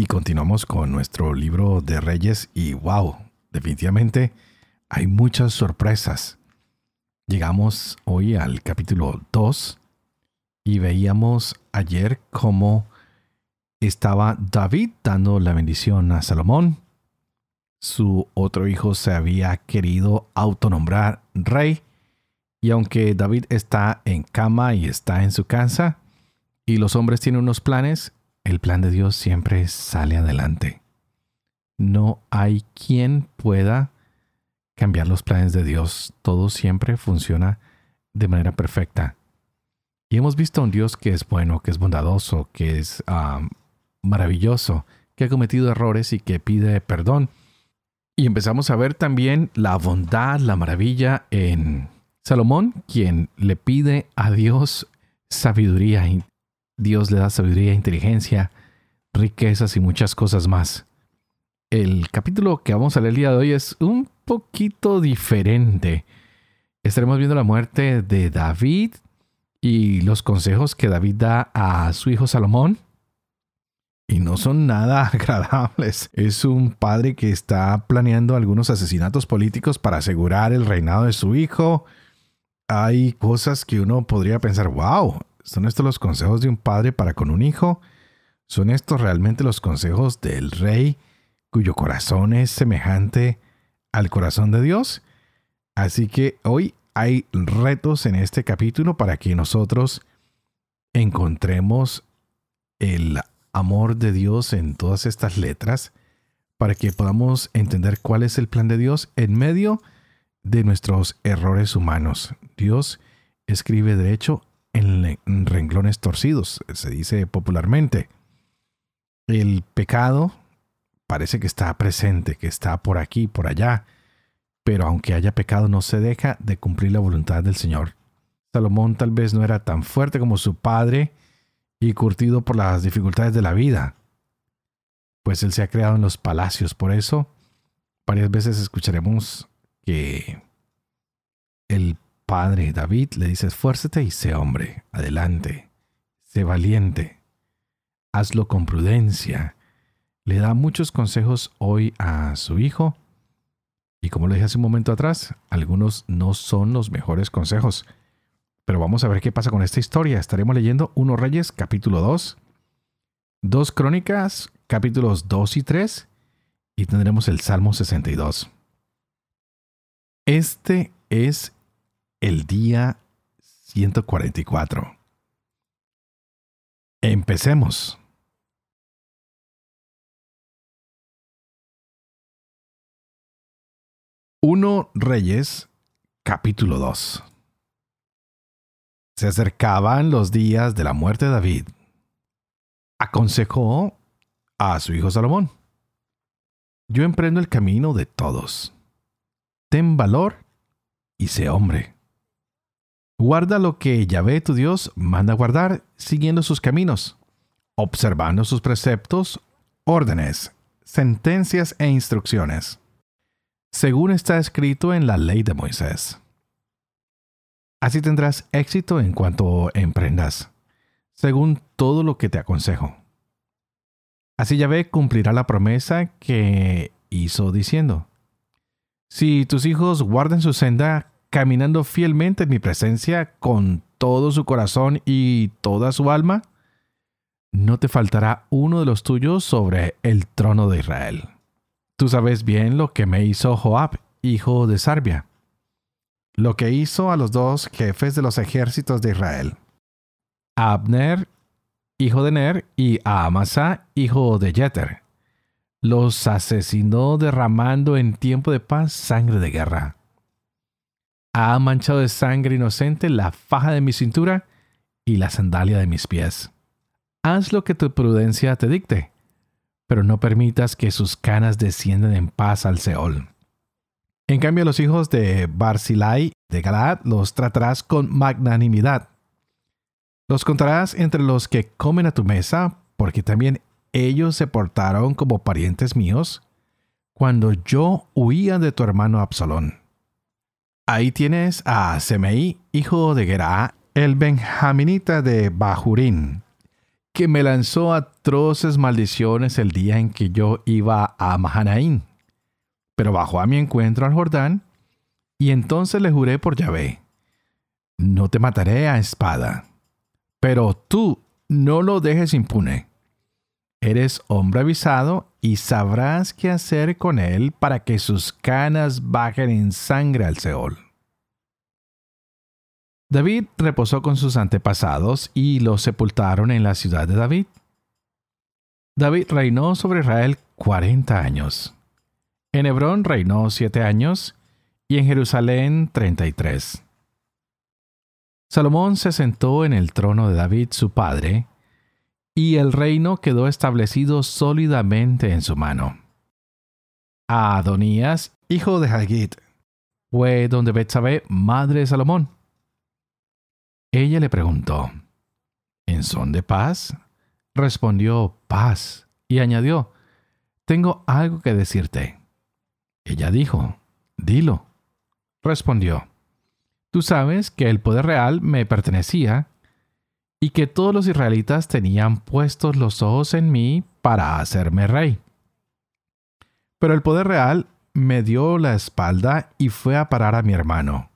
Y continuamos con nuestro libro de Reyes y wow, definitivamente hay muchas sorpresas. Llegamos hoy al capítulo 2 y veíamos ayer cómo estaba David dando la bendición a Salomón. Su otro hijo se había querido autonombrar rey y aunque David está en cama y está en su casa y los hombres tienen unos planes, el plan de Dios siempre sale adelante. No hay quien pueda cambiar los planes de Dios. Todo siempre funciona de manera perfecta. Y hemos visto a un Dios que es bueno, que es bondadoso, que es maravilloso, que ha cometido errores y que pide perdón. Y empezamos a ver también la bondad, la maravilla en Salomón, quien le pide a Dios sabiduría Dios le da sabiduría, inteligencia, riquezas y muchas cosas más. El capítulo que vamos a leer el día de hoy es un poquito diferente. Estaremos viendo la muerte de David y los consejos que David da a su hijo Salomón. Y no son nada agradables. Es un padre que está planeando algunos asesinatos políticos para asegurar el reinado de su hijo. Hay cosas que uno podría pensar, wow, ¿Son estos los consejos de un padre para con un hijo? ¿Son estos realmente los consejos del rey cuyo corazón es semejante al corazón de Dios? Así que hoy hay retos en este capítulo para que nosotros encontremos el amor de Dios en todas estas letras, para que podamos entender cuál es el plan de Dios en medio de nuestros errores humanos. Dios escribe derecho en renglones torcidos, se dice popularmente. El pecado parece que está presente, que está por aquí, por allá, pero aunque haya pecado no se deja de cumplir la voluntad del Señor. Salomón tal vez no era tan fuerte como su padre y curtido por las dificultades de la vida, pues él se ha creado en los palacios, por eso varias veces escucharemos que el padre David le dice, esfuérzate y sé hombre, adelante, sé valiente, hazlo con prudencia. Le da muchos consejos hoy a su hijo. Y como lo dije hace un momento atrás, algunos no son los mejores consejos. Pero vamos a ver qué pasa con esta historia. Estaremos leyendo 1 Reyes capítulo 2, 2 Crónicas capítulos 2 y 3 y tendremos el Salmo 62. Este es el día 144. Empecemos. Uno Reyes, capítulo 2. Se acercaban los días de la muerte de David. Aconsejó a su hijo Salomón. Yo emprendo el camino de todos. Ten valor y sé hombre. Guarda lo que Yahvé tu Dios manda guardar siguiendo sus caminos, observando sus preceptos, órdenes, sentencias e instrucciones, según está escrito en la ley de Moisés. Así tendrás éxito en cuanto emprendas, según todo lo que te aconsejo. Así Yahvé cumplirá la promesa que hizo diciendo, si tus hijos guardan su senda caminando fielmente en mi presencia con todo su corazón y toda su alma, no te faltará uno de los tuyos sobre el trono de Israel. Tú sabes bien lo que me hizo Joab, hijo de Sarbia, lo que hizo a los dos jefes de los ejércitos de Israel, a Abner, hijo de Ner, y a Amasa, hijo de Jeter. Los asesinó derramando en tiempo de paz sangre de guerra ha manchado de sangre inocente la faja de mi cintura y la sandalia de mis pies. Haz lo que tu prudencia te dicte, pero no permitas que sus canas desciendan en paz al Seol. En cambio, los hijos de Barzilai de Galaad los tratarás con magnanimidad. Los contarás entre los que comen a tu mesa, porque también ellos se portaron como parientes míos cuando yo huía de tu hermano Absalón. Ahí tienes a Semei, hijo de Gerá, el benjaminita de Bahurín, que me lanzó atroces maldiciones el día en que yo iba a Mahanaín. Pero bajó a mi encuentro al Jordán, y entonces le juré por Yahvé, no te mataré a espada, pero tú no lo dejes impune. Eres hombre avisado y sabrás qué hacer con él para que sus canas bajen en sangre al Seol. David reposó con sus antepasados y los sepultaron en la ciudad de David. David reinó sobre Israel cuarenta años. En Hebrón reinó siete años y en Jerusalén treinta y tres. Salomón se sentó en el trono de David su padre, y el reino quedó establecido sólidamente en su mano. A Adonías, hijo de Hagit, fue donde Betsabé, madre de Salomón. Ella le preguntó, ¿En son de paz? Respondió, paz, y añadió, Tengo algo que decirte. Ella dijo, Dilo. Respondió, Tú sabes que el poder real me pertenecía y que todos los israelitas tenían puestos los ojos en mí para hacerme rey. Pero el poder real me dio la espalda y fue a parar a mi hermano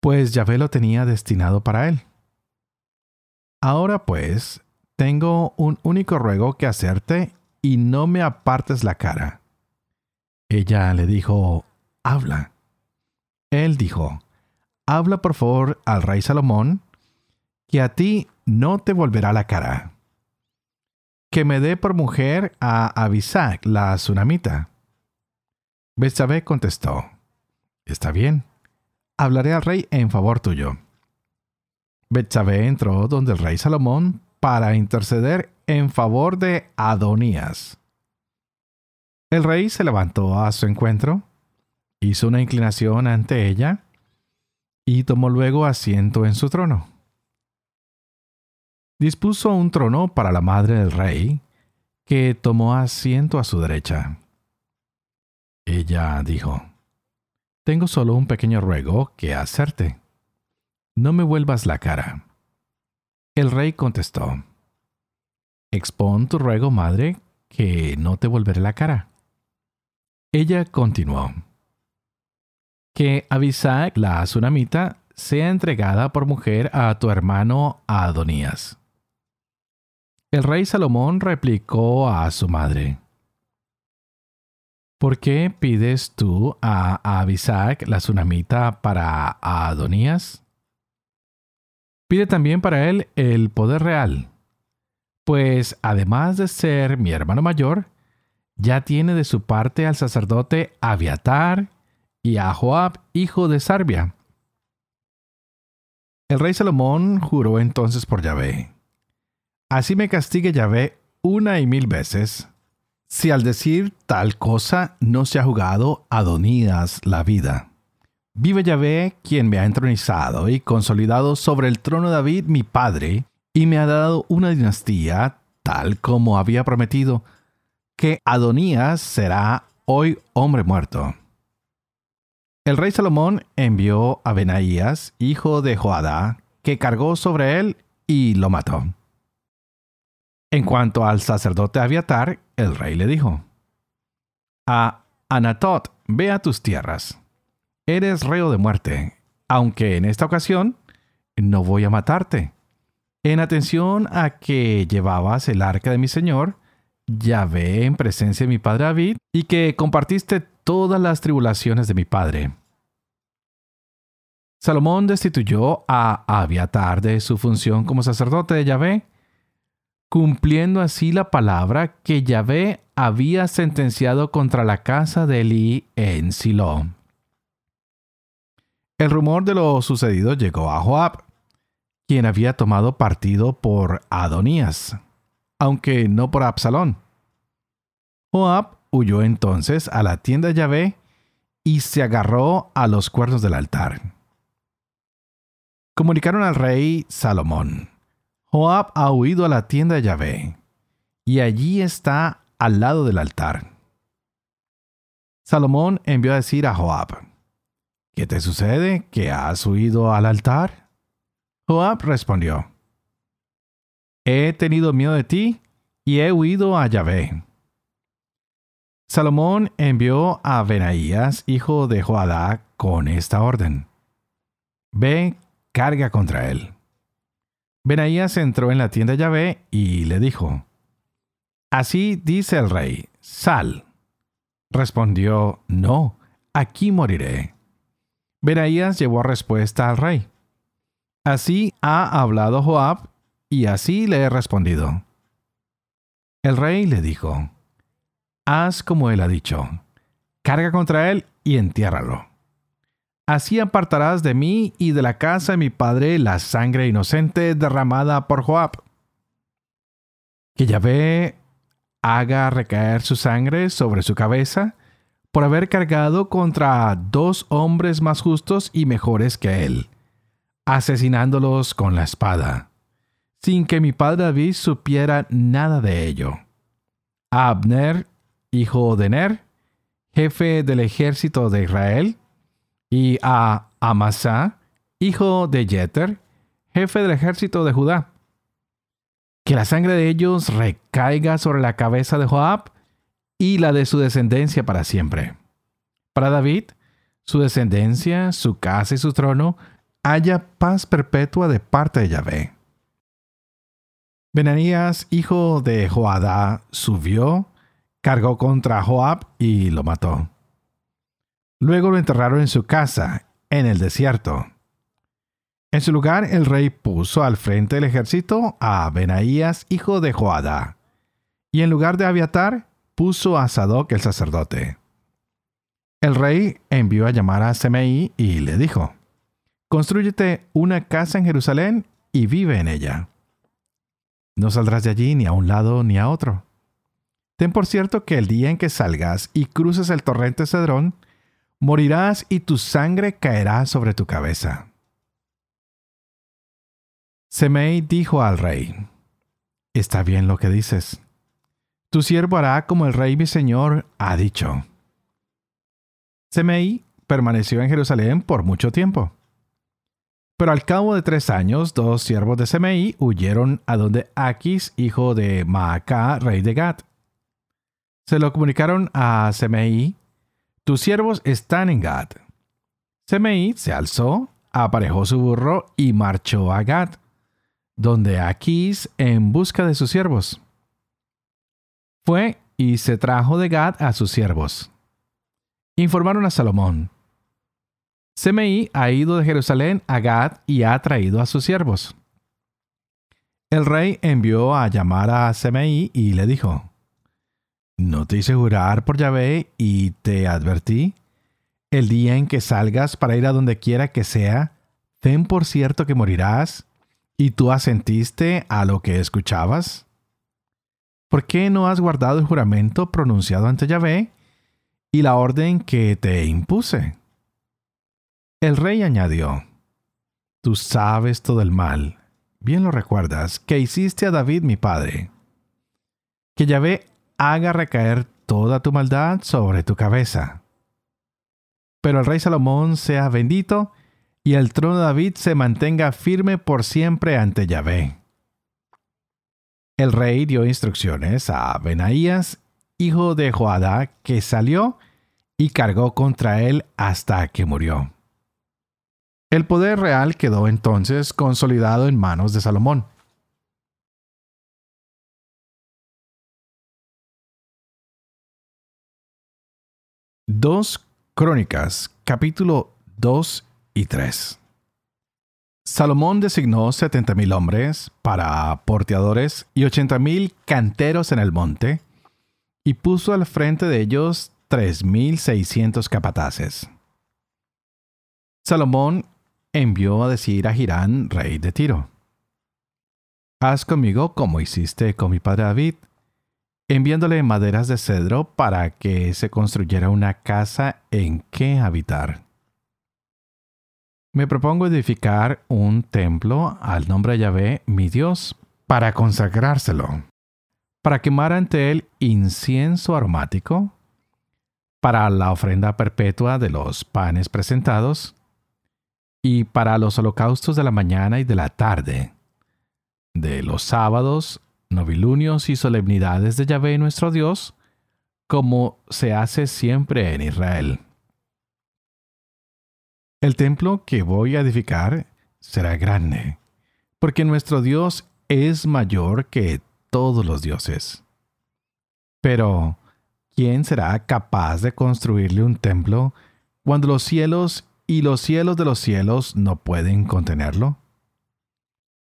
pues Yahvé lo tenía destinado para él. Ahora pues, tengo un único ruego que hacerte y no me apartes la cara. Ella le dijo, habla. Él dijo, habla por favor al rey Salomón, que a ti no te volverá la cara. Que me dé por mujer a Abisac, la tsunamita. Betsabé contestó, está bien hablaré al rey en favor tuyo. Betsabé entró donde el rey Salomón para interceder en favor de Adonías. El rey se levantó a su encuentro, hizo una inclinación ante ella y tomó luego asiento en su trono. Dispuso un trono para la madre del rey, que tomó asiento a su derecha. Ella dijo, tengo solo un pequeño ruego que hacerte. No me vuelvas la cara. El rey contestó, Expón tu ruego, madre, que no te volveré la cara. Ella continuó, Que Abisac, la tsunamita, sea entregada por mujer a tu hermano Adonías. El rey Salomón replicó a su madre, ¿Por qué pides tú a Abisac la tsunamita para Adonías? Pide también para él el poder real, pues además de ser mi hermano mayor, ya tiene de su parte al sacerdote Abiatar y a Joab, hijo de Sarbia. El rey Salomón juró entonces por Yahvé. Así me castigue Yahvé una y mil veces si al decir tal cosa no se ha jugado Adonías la vida. Vive Yahvé quien me ha entronizado y consolidado sobre el trono de David mi padre, y me ha dado una dinastía tal como había prometido, que Adonías será hoy hombre muerto. El rey Salomón envió a Benaías, hijo de Joadá, que cargó sobre él y lo mató. En cuanto al sacerdote Abiatar, el rey le dijo, A Anatot, ve a tus tierras. Eres reo de muerte, aunque en esta ocasión no voy a matarte. En atención a que llevabas el arca de mi señor, ya ve en presencia de mi padre David, y que compartiste todas las tribulaciones de mi padre. Salomón destituyó a Abiatar de su función como sacerdote de Yahvé cumpliendo así la palabra que Yahvé había sentenciado contra la casa de Eli en Silo. El rumor de lo sucedido llegó a Joab, quien había tomado partido por Adonías, aunque no por Absalón, Joab huyó entonces a la tienda de Yahvé y se agarró a los cuernos del altar. Comunicaron al rey Salomón. Joab ha huido a la tienda de Yahvé, y allí está al lado del altar. Salomón envió a decir a Joab, ¿Qué te sucede que has huido al altar? Joab respondió, He tenido miedo de ti y he huido a Yahvé. Salomón envió a Benaías, hijo de Joadá, con esta orden. Ve, carga contra él. Benaías entró en la tienda Yahvé y le dijo, Así dice el rey, sal. Respondió, No, aquí moriré. Benaías llevó respuesta al rey. Así ha hablado Joab, y así le he respondido. El rey le dijo, haz como él ha dicho, carga contra él y entiérralo. Así apartarás de mí y de la casa de mi padre la sangre inocente derramada por Joab. Que Yahvé haga recaer su sangre sobre su cabeza por haber cargado contra dos hombres más justos y mejores que él, asesinándolos con la espada, sin que mi padre David supiera nada de ello. Abner hijo de Ner, jefe del ejército de Israel, y a Amasa, hijo de Jeter, jefe del ejército de Judá. Que la sangre de ellos recaiga sobre la cabeza de Joab y la de su descendencia para siempre. Para David, su descendencia, su casa y su trono, haya paz perpetua de parte de Yahvé. Benanías, hijo de Joadá, subió cargó contra Joab y lo mató. Luego lo enterraron en su casa, en el desierto. En su lugar, el rey puso al frente del ejército a Benaías, hijo de Joadá, y en lugar de Abiatar, puso a Sadoc el sacerdote. El rey envió a llamar a Semei y le dijo: Constrúyete una casa en Jerusalén y vive en ella. No saldrás de allí ni a un lado ni a otro. Ten por cierto que el día en que salgas y cruces el torrente Cedrón, morirás y tu sangre caerá sobre tu cabeza. Semei dijo al rey, Está bien lo que dices. Tu siervo hará como el rey mi señor ha dicho. Semei permaneció en Jerusalén por mucho tiempo. Pero al cabo de tres años, dos siervos de Semei huyeron a donde Aquis, hijo de Maacá, rey de Gad se lo comunicaron a Semei, tus siervos están en Gad. Semei se alzó, aparejó su burro y marchó a Gad, donde Aquís en busca de sus siervos. Fue y se trajo de Gad a sus siervos. Informaron a Salomón. Semei ha ido de Jerusalén a Gad y ha traído a sus siervos. El rey envió a llamar a Semei y le dijo, no te hice jurar por Yahvé y te advertí. El día en que salgas para ir a donde quiera que sea, ten por cierto que morirás, y tú asentiste a lo que escuchabas. ¿Por qué no has guardado el juramento pronunciado ante Yahvé y la orden que te impuse? El rey añadió, Tú sabes todo el mal, bien lo recuerdas, que hiciste a David mi padre. Que Yahvé haga recaer toda tu maldad sobre tu cabeza. Pero el rey Salomón sea bendito y el trono de David se mantenga firme por siempre ante Yahvé. El rey dio instrucciones a Benaías, hijo de Joadá, que salió y cargó contra él hasta que murió. El poder real quedó entonces consolidado en manos de Salomón. Dos Crónicas, capítulo 2 y 3. Salomón designó setenta mil hombres para porteadores y ochenta mil canteros en el monte, y puso al frente de ellos tres mil seiscientos capataces. Salomón envió a decir a Girán, rey de Tiro, Haz conmigo como hiciste con mi padre David, enviándole maderas de cedro para que se construyera una casa en que habitar. Me propongo edificar un templo al nombre de Yahvé, mi Dios, para consagrárselo, para quemar ante él incienso aromático, para la ofrenda perpetua de los panes presentados, y para los holocaustos de la mañana y de la tarde, de los sábados, novilunios y solemnidades de Yahvé nuestro Dios, como se hace siempre en Israel. El templo que voy a edificar será grande, porque nuestro Dios es mayor que todos los dioses. Pero, ¿quién será capaz de construirle un templo cuando los cielos y los cielos de los cielos no pueden contenerlo?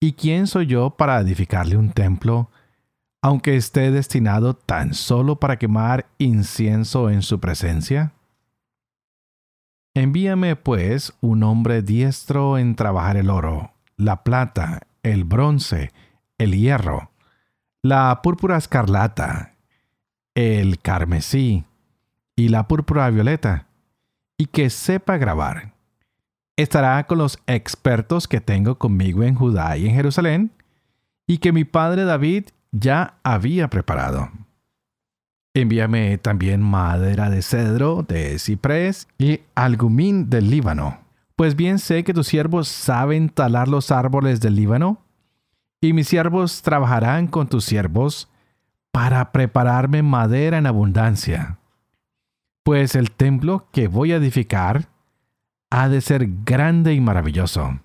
¿Y quién soy yo para edificarle un templo, aunque esté destinado tan solo para quemar incienso en su presencia? Envíame, pues, un hombre diestro en trabajar el oro, la plata, el bronce, el hierro, la púrpura escarlata, el carmesí y la púrpura violeta, y que sepa grabar. Estará con los expertos que tengo conmigo en Judá y en Jerusalén, y que mi padre David ya había preparado. Envíame también madera de cedro, de ciprés y algumín del Líbano. Pues bien sé que tus siervos saben talar los árboles del Líbano, y mis siervos trabajarán con tus siervos para prepararme madera en abundancia. Pues el templo que voy a edificar ha de ser grande y maravilloso.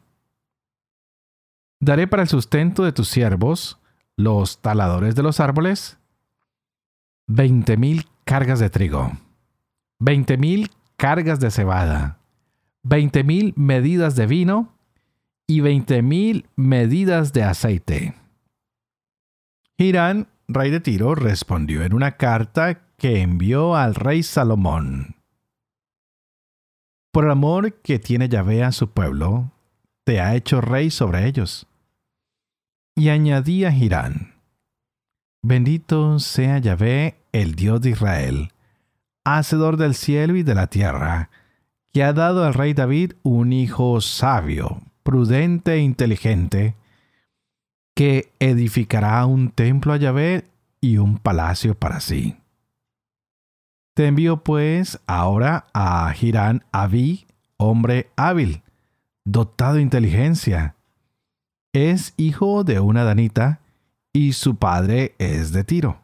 Daré para el sustento de tus siervos, los taladores de los árboles, veinte mil cargas de trigo, veinte mil cargas de cebada, veinte mil medidas de vino y veinte mil medidas de aceite. Hirán, rey de Tiro, respondió en una carta que envió al rey Salomón. Por el amor que tiene Yahvé a su pueblo, te ha hecho rey sobre ellos. Y añadía Hirán, Bendito sea Yahvé, el Dios de Israel, hacedor del cielo y de la tierra, que ha dado al rey David un hijo sabio, prudente e inteligente, que edificará un templo a Yahvé y un palacio para sí. Te envío pues ahora a Hirán Abí, hombre hábil, dotado de inteligencia. Es hijo de una danita, y su padre es de Tiro.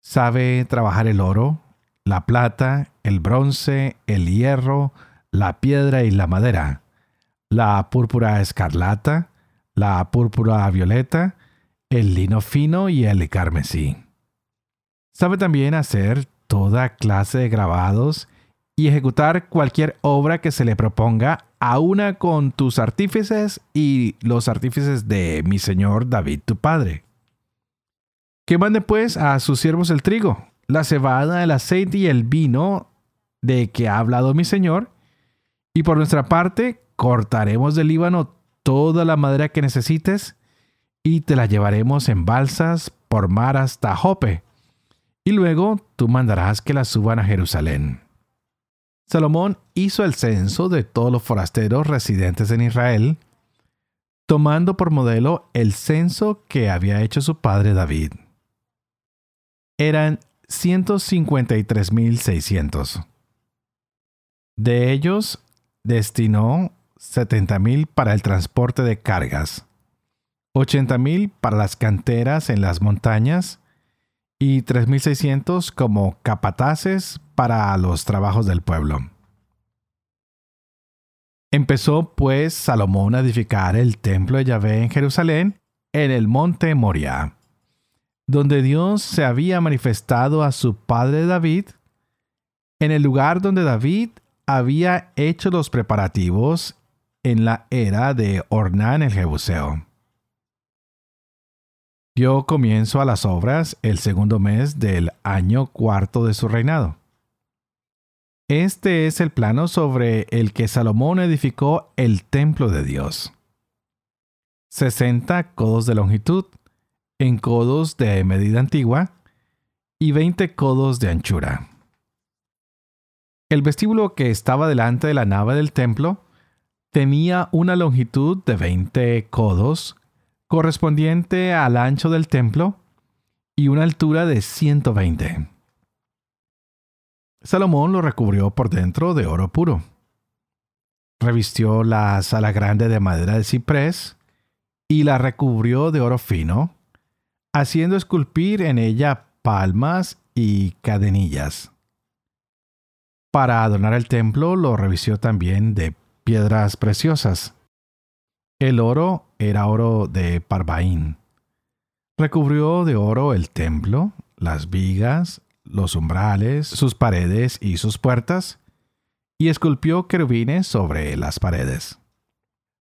Sabe trabajar el oro, la plata, el bronce, el hierro, la piedra y la madera, la púrpura escarlata, la púrpura violeta, el lino fino y el carmesí. Sabe también hacer toda clase de grabados y ejecutar cualquier obra que se le proponga a una con tus artífices y los artífices de mi señor David tu padre. Que mande pues a sus siervos el trigo, la cebada, el aceite y el vino de que ha hablado mi señor, y por nuestra parte cortaremos del Líbano toda la madera que necesites y te la llevaremos en balsas por mar hasta Jope, y luego tú mandarás que la suban a Jerusalén. Salomón hizo el censo de todos los forasteros residentes en Israel, tomando por modelo el censo que había hecho su padre David. Eran 153.600. De ellos, destinó 70.000 para el transporte de cargas, 80.000 para las canteras en las montañas y 3.600 como capataces para los trabajos del pueblo. Empezó pues Salomón a edificar el templo de Yahvé en Jerusalén, en el monte Moriah, donde Dios se había manifestado a su padre David, en el lugar donde David había hecho los preparativos en la era de Ornán el Jebuseo. Comienzo a las obras el segundo mes del año cuarto de su reinado. Este es el plano sobre el que Salomón edificó el templo de Dios. 60 codos de longitud, en codos de medida antigua, y 20 codos de anchura. El vestíbulo que estaba delante de la nave del templo tenía una longitud de 20 codos, correspondiente al ancho del templo, y una altura de 120. Salomón lo recubrió por dentro de oro puro. Revistió la sala grande de madera de ciprés y la recubrió de oro fino, haciendo esculpir en ella palmas y cadenillas. Para adornar el templo lo revistió también de piedras preciosas. El oro era oro de Parvaín. Recubrió de oro el templo, las vigas, los umbrales, sus paredes y sus puertas, y esculpió querubines sobre las paredes.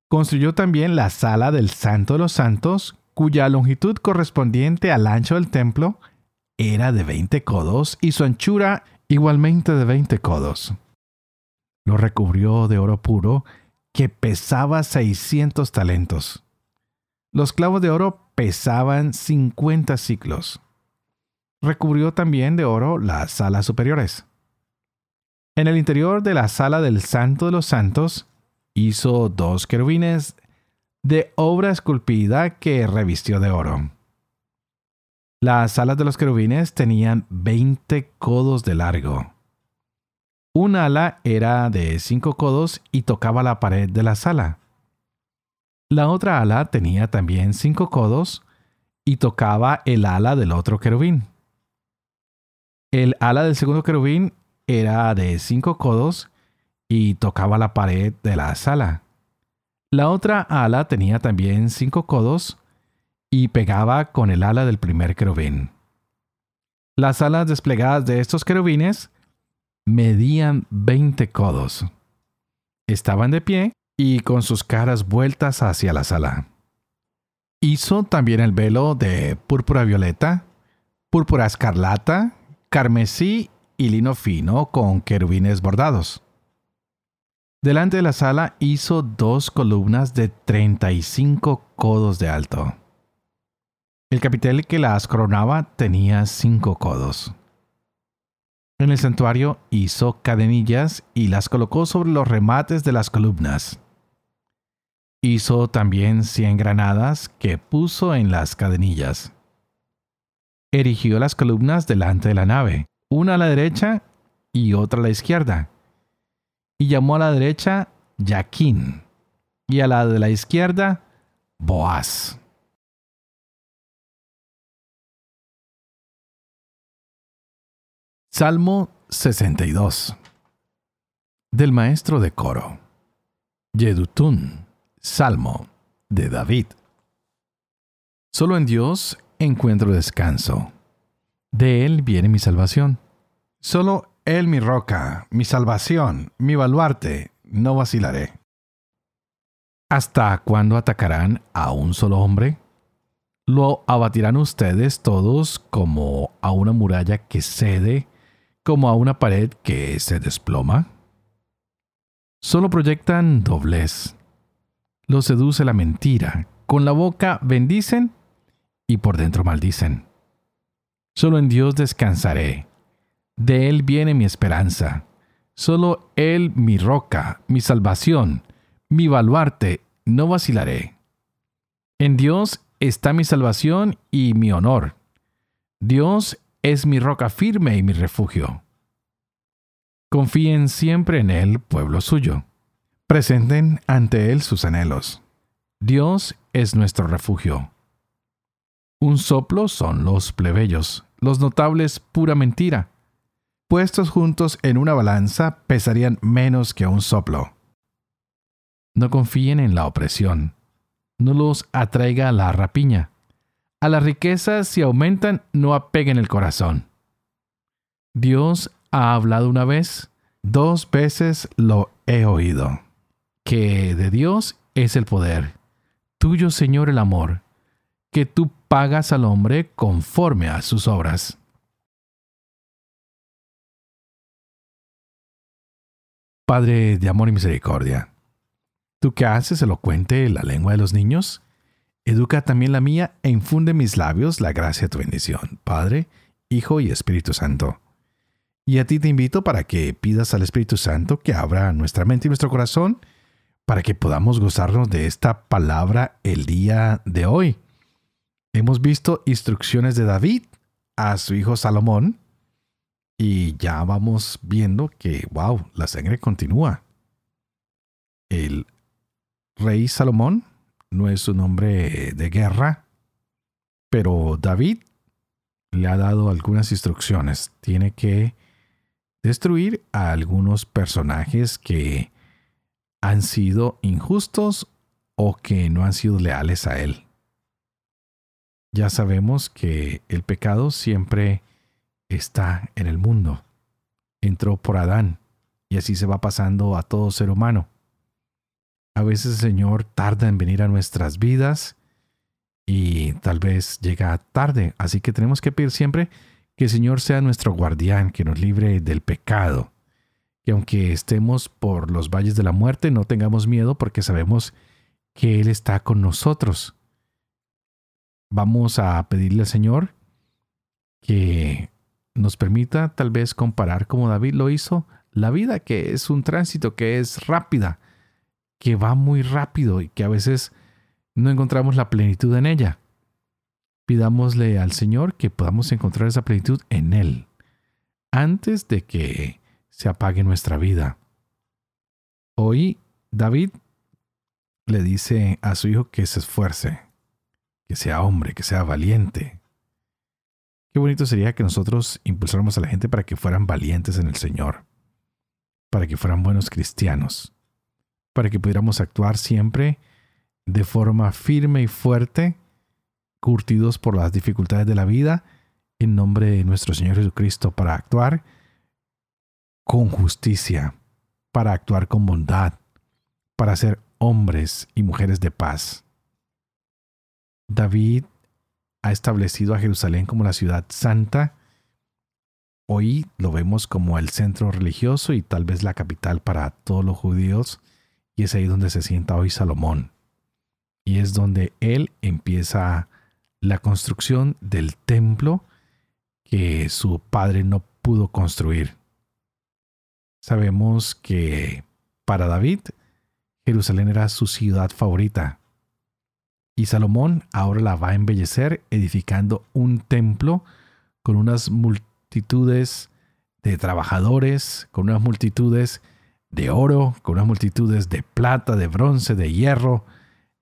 Construyó también la sala del Santo de los Santos, cuya longitud correspondiente al ancho del templo era de 20 codos y su anchura igualmente de 20 codos. Lo recubrió de oro puro que pesaba 600 talentos. Los clavos de oro pesaban 50 ciclos. Recubrió también de oro las salas superiores. En el interior de la sala del Santo de los Santos hizo dos querubines de obra esculpida que revistió de oro. Las alas de los querubines tenían 20 codos de largo. Un ala era de 5 codos y tocaba la pared de la sala. La otra ala tenía también 5 codos y tocaba el ala del otro querubín. El ala del segundo querubín era de 5 codos y tocaba la pared de la sala. La otra ala tenía también 5 codos y pegaba con el ala del primer querubín. Las alas desplegadas de estos querubines medían 20 codos. Estaban de pie y con sus caras vueltas hacia la sala. Hizo también el velo de púrpura violeta, púrpura escarlata, carmesí y lino fino con querubines bordados. Delante de la sala hizo dos columnas de 35 codos de alto. El capitel que las coronaba tenía cinco codos. En el santuario hizo cadenillas y las colocó sobre los remates de las columnas. Hizo también cien granadas que puso en las cadenillas. Erigió las columnas delante de la nave, una a la derecha y otra a la izquierda. Y llamó a la derecha Yaquín y a la de la izquierda Boaz. Salmo 62 Del maestro de coro. Yedutún. Salmo de David. Solo en Dios encuentro descanso. De Él viene mi salvación. Solo Él mi roca, mi salvación, mi baluarte, no vacilaré. ¿Hasta cuándo atacarán a un solo hombre? ¿Lo abatirán ustedes todos como a una muralla que cede como a una pared que se desploma? Solo proyectan doblez. Los seduce la mentira. Con la boca bendicen y por dentro maldicen. Solo en Dios descansaré. De Él viene mi esperanza. Solo Él mi roca, mi salvación, mi baluarte, no vacilaré. En Dios está mi salvación y mi honor. Dios es mi roca firme y mi refugio. Confíen siempre en Él, pueblo suyo. Presenten ante Él sus anhelos. Dios es nuestro refugio. Un soplo son los plebeyos, los notables pura mentira. Puestos juntos en una balanza pesarían menos que un soplo. No confíen en la opresión. No los atraiga la rapiña a las riquezas si aumentan, no apeguen el corazón. Dios ha hablado una vez, dos veces lo he oído. Que de Dios es el poder, tuyo Señor el amor, que tú pagas al hombre conforme a sus obras. Padre de amor y misericordia, tú que haces elocuente la lengua de los niños, Educa también la mía e infunde en mis labios la gracia de tu bendición, Padre, Hijo y Espíritu Santo. Y a ti te invito para que pidas al Espíritu Santo que abra nuestra mente y nuestro corazón para que podamos gozarnos de esta palabra el día de hoy. Hemos visto instrucciones de David a su hijo Salomón y ya vamos viendo que, wow, la sangre continúa. El rey Salomón no es un hombre de guerra, pero David le ha dado algunas instrucciones. Tiene que destruir a algunos personajes que han sido injustos o que no han sido leales a él. Ya sabemos que el pecado siempre está en el mundo. Entró por Adán y así se va pasando a todo ser humano. A veces el Señor tarda en venir a nuestras vidas y tal vez llega tarde, así que tenemos que pedir siempre que el Señor sea nuestro guardián, que nos libre del pecado, que aunque estemos por los valles de la muerte no tengamos miedo porque sabemos que Él está con nosotros. Vamos a pedirle al Señor que nos permita tal vez comparar como David lo hizo, la vida que es un tránsito que es rápida, que va muy rápido y que a veces no encontramos la plenitud en ella. Pidámosle al Señor que podamos encontrar esa plenitud en Él, antes de que se apague nuestra vida. Hoy David le dice a su hijo que se esfuerce, que sea hombre, que sea valiente. Qué bonito sería que nosotros impulsáramos a la gente para que fueran valientes en el Señor, para que fueran buenos cristianos para que pudiéramos actuar siempre de forma firme y fuerte, curtidos por las dificultades de la vida, en nombre de nuestro Señor Jesucristo, para actuar con justicia, para actuar con bondad, para ser hombres y mujeres de paz. David ha establecido a Jerusalén como la ciudad santa. Hoy lo vemos como el centro religioso y tal vez la capital para todos los judíos y es ahí donde se sienta hoy Salomón. Y es donde él empieza la construcción del templo que su padre no pudo construir. Sabemos que para David, Jerusalén era su ciudad favorita. Y Salomón ahora la va a embellecer edificando un templo con unas multitudes de trabajadores, con unas multitudes de oro, con unas multitudes de plata, de bronce, de hierro,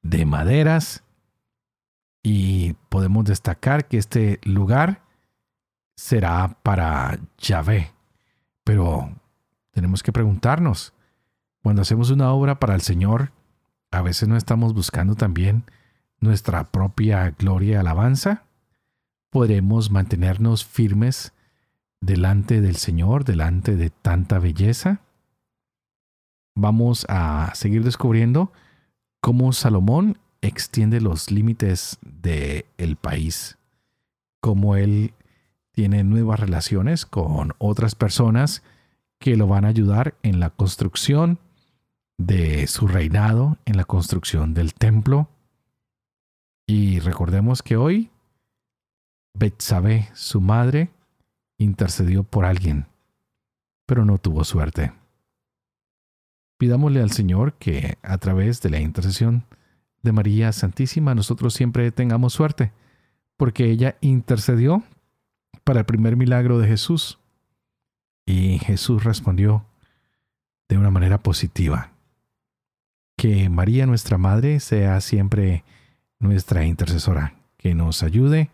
de maderas. Y podemos destacar que este lugar será para Yahvé. Pero tenemos que preguntarnos, cuando hacemos una obra para el Señor, a veces no estamos buscando también nuestra propia gloria y alabanza. ¿Podremos mantenernos firmes delante del Señor, delante de tanta belleza? Vamos a seguir descubriendo cómo Salomón extiende los límites del el país, cómo él tiene nuevas relaciones con otras personas que lo van a ayudar en la construcción de su reinado, en la construcción del templo. Y recordemos que hoy Betsabé, su madre, intercedió por alguien, pero no tuvo suerte. Pidámosle al Señor que a través de la intercesión de María Santísima nosotros siempre tengamos suerte, porque ella intercedió para el primer milagro de Jesús. Y Jesús respondió de una manera positiva. Que María nuestra Madre sea siempre nuestra intercesora, que nos ayude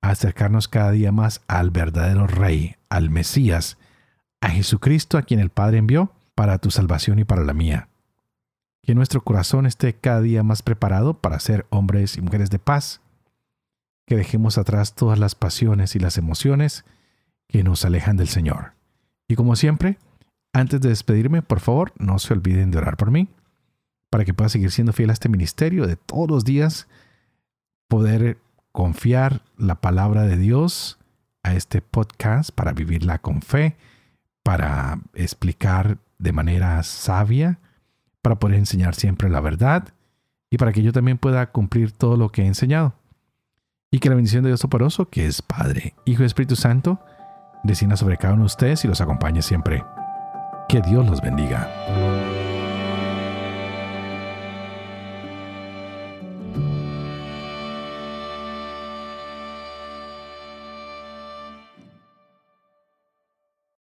a acercarnos cada día más al verdadero Rey, al Mesías, a Jesucristo a quien el Padre envió para tu salvación y para la mía. Que nuestro corazón esté cada día más preparado para ser hombres y mujeres de paz. Que dejemos atrás todas las pasiones y las emociones que nos alejan del Señor. Y como siempre, antes de despedirme, por favor, no se olviden de orar por mí, para que pueda seguir siendo fiel a este ministerio de todos los días, poder confiar la palabra de Dios a este podcast para vivirla con fe, para explicar de manera sabia, para poder enseñar siempre la verdad y para que yo también pueda cumplir todo lo que he enseñado. Y que la bendición de Dios Toporoso, que es Padre, Hijo y Espíritu Santo, descienda sobre cada uno de ustedes y los acompañe siempre. Que Dios los bendiga.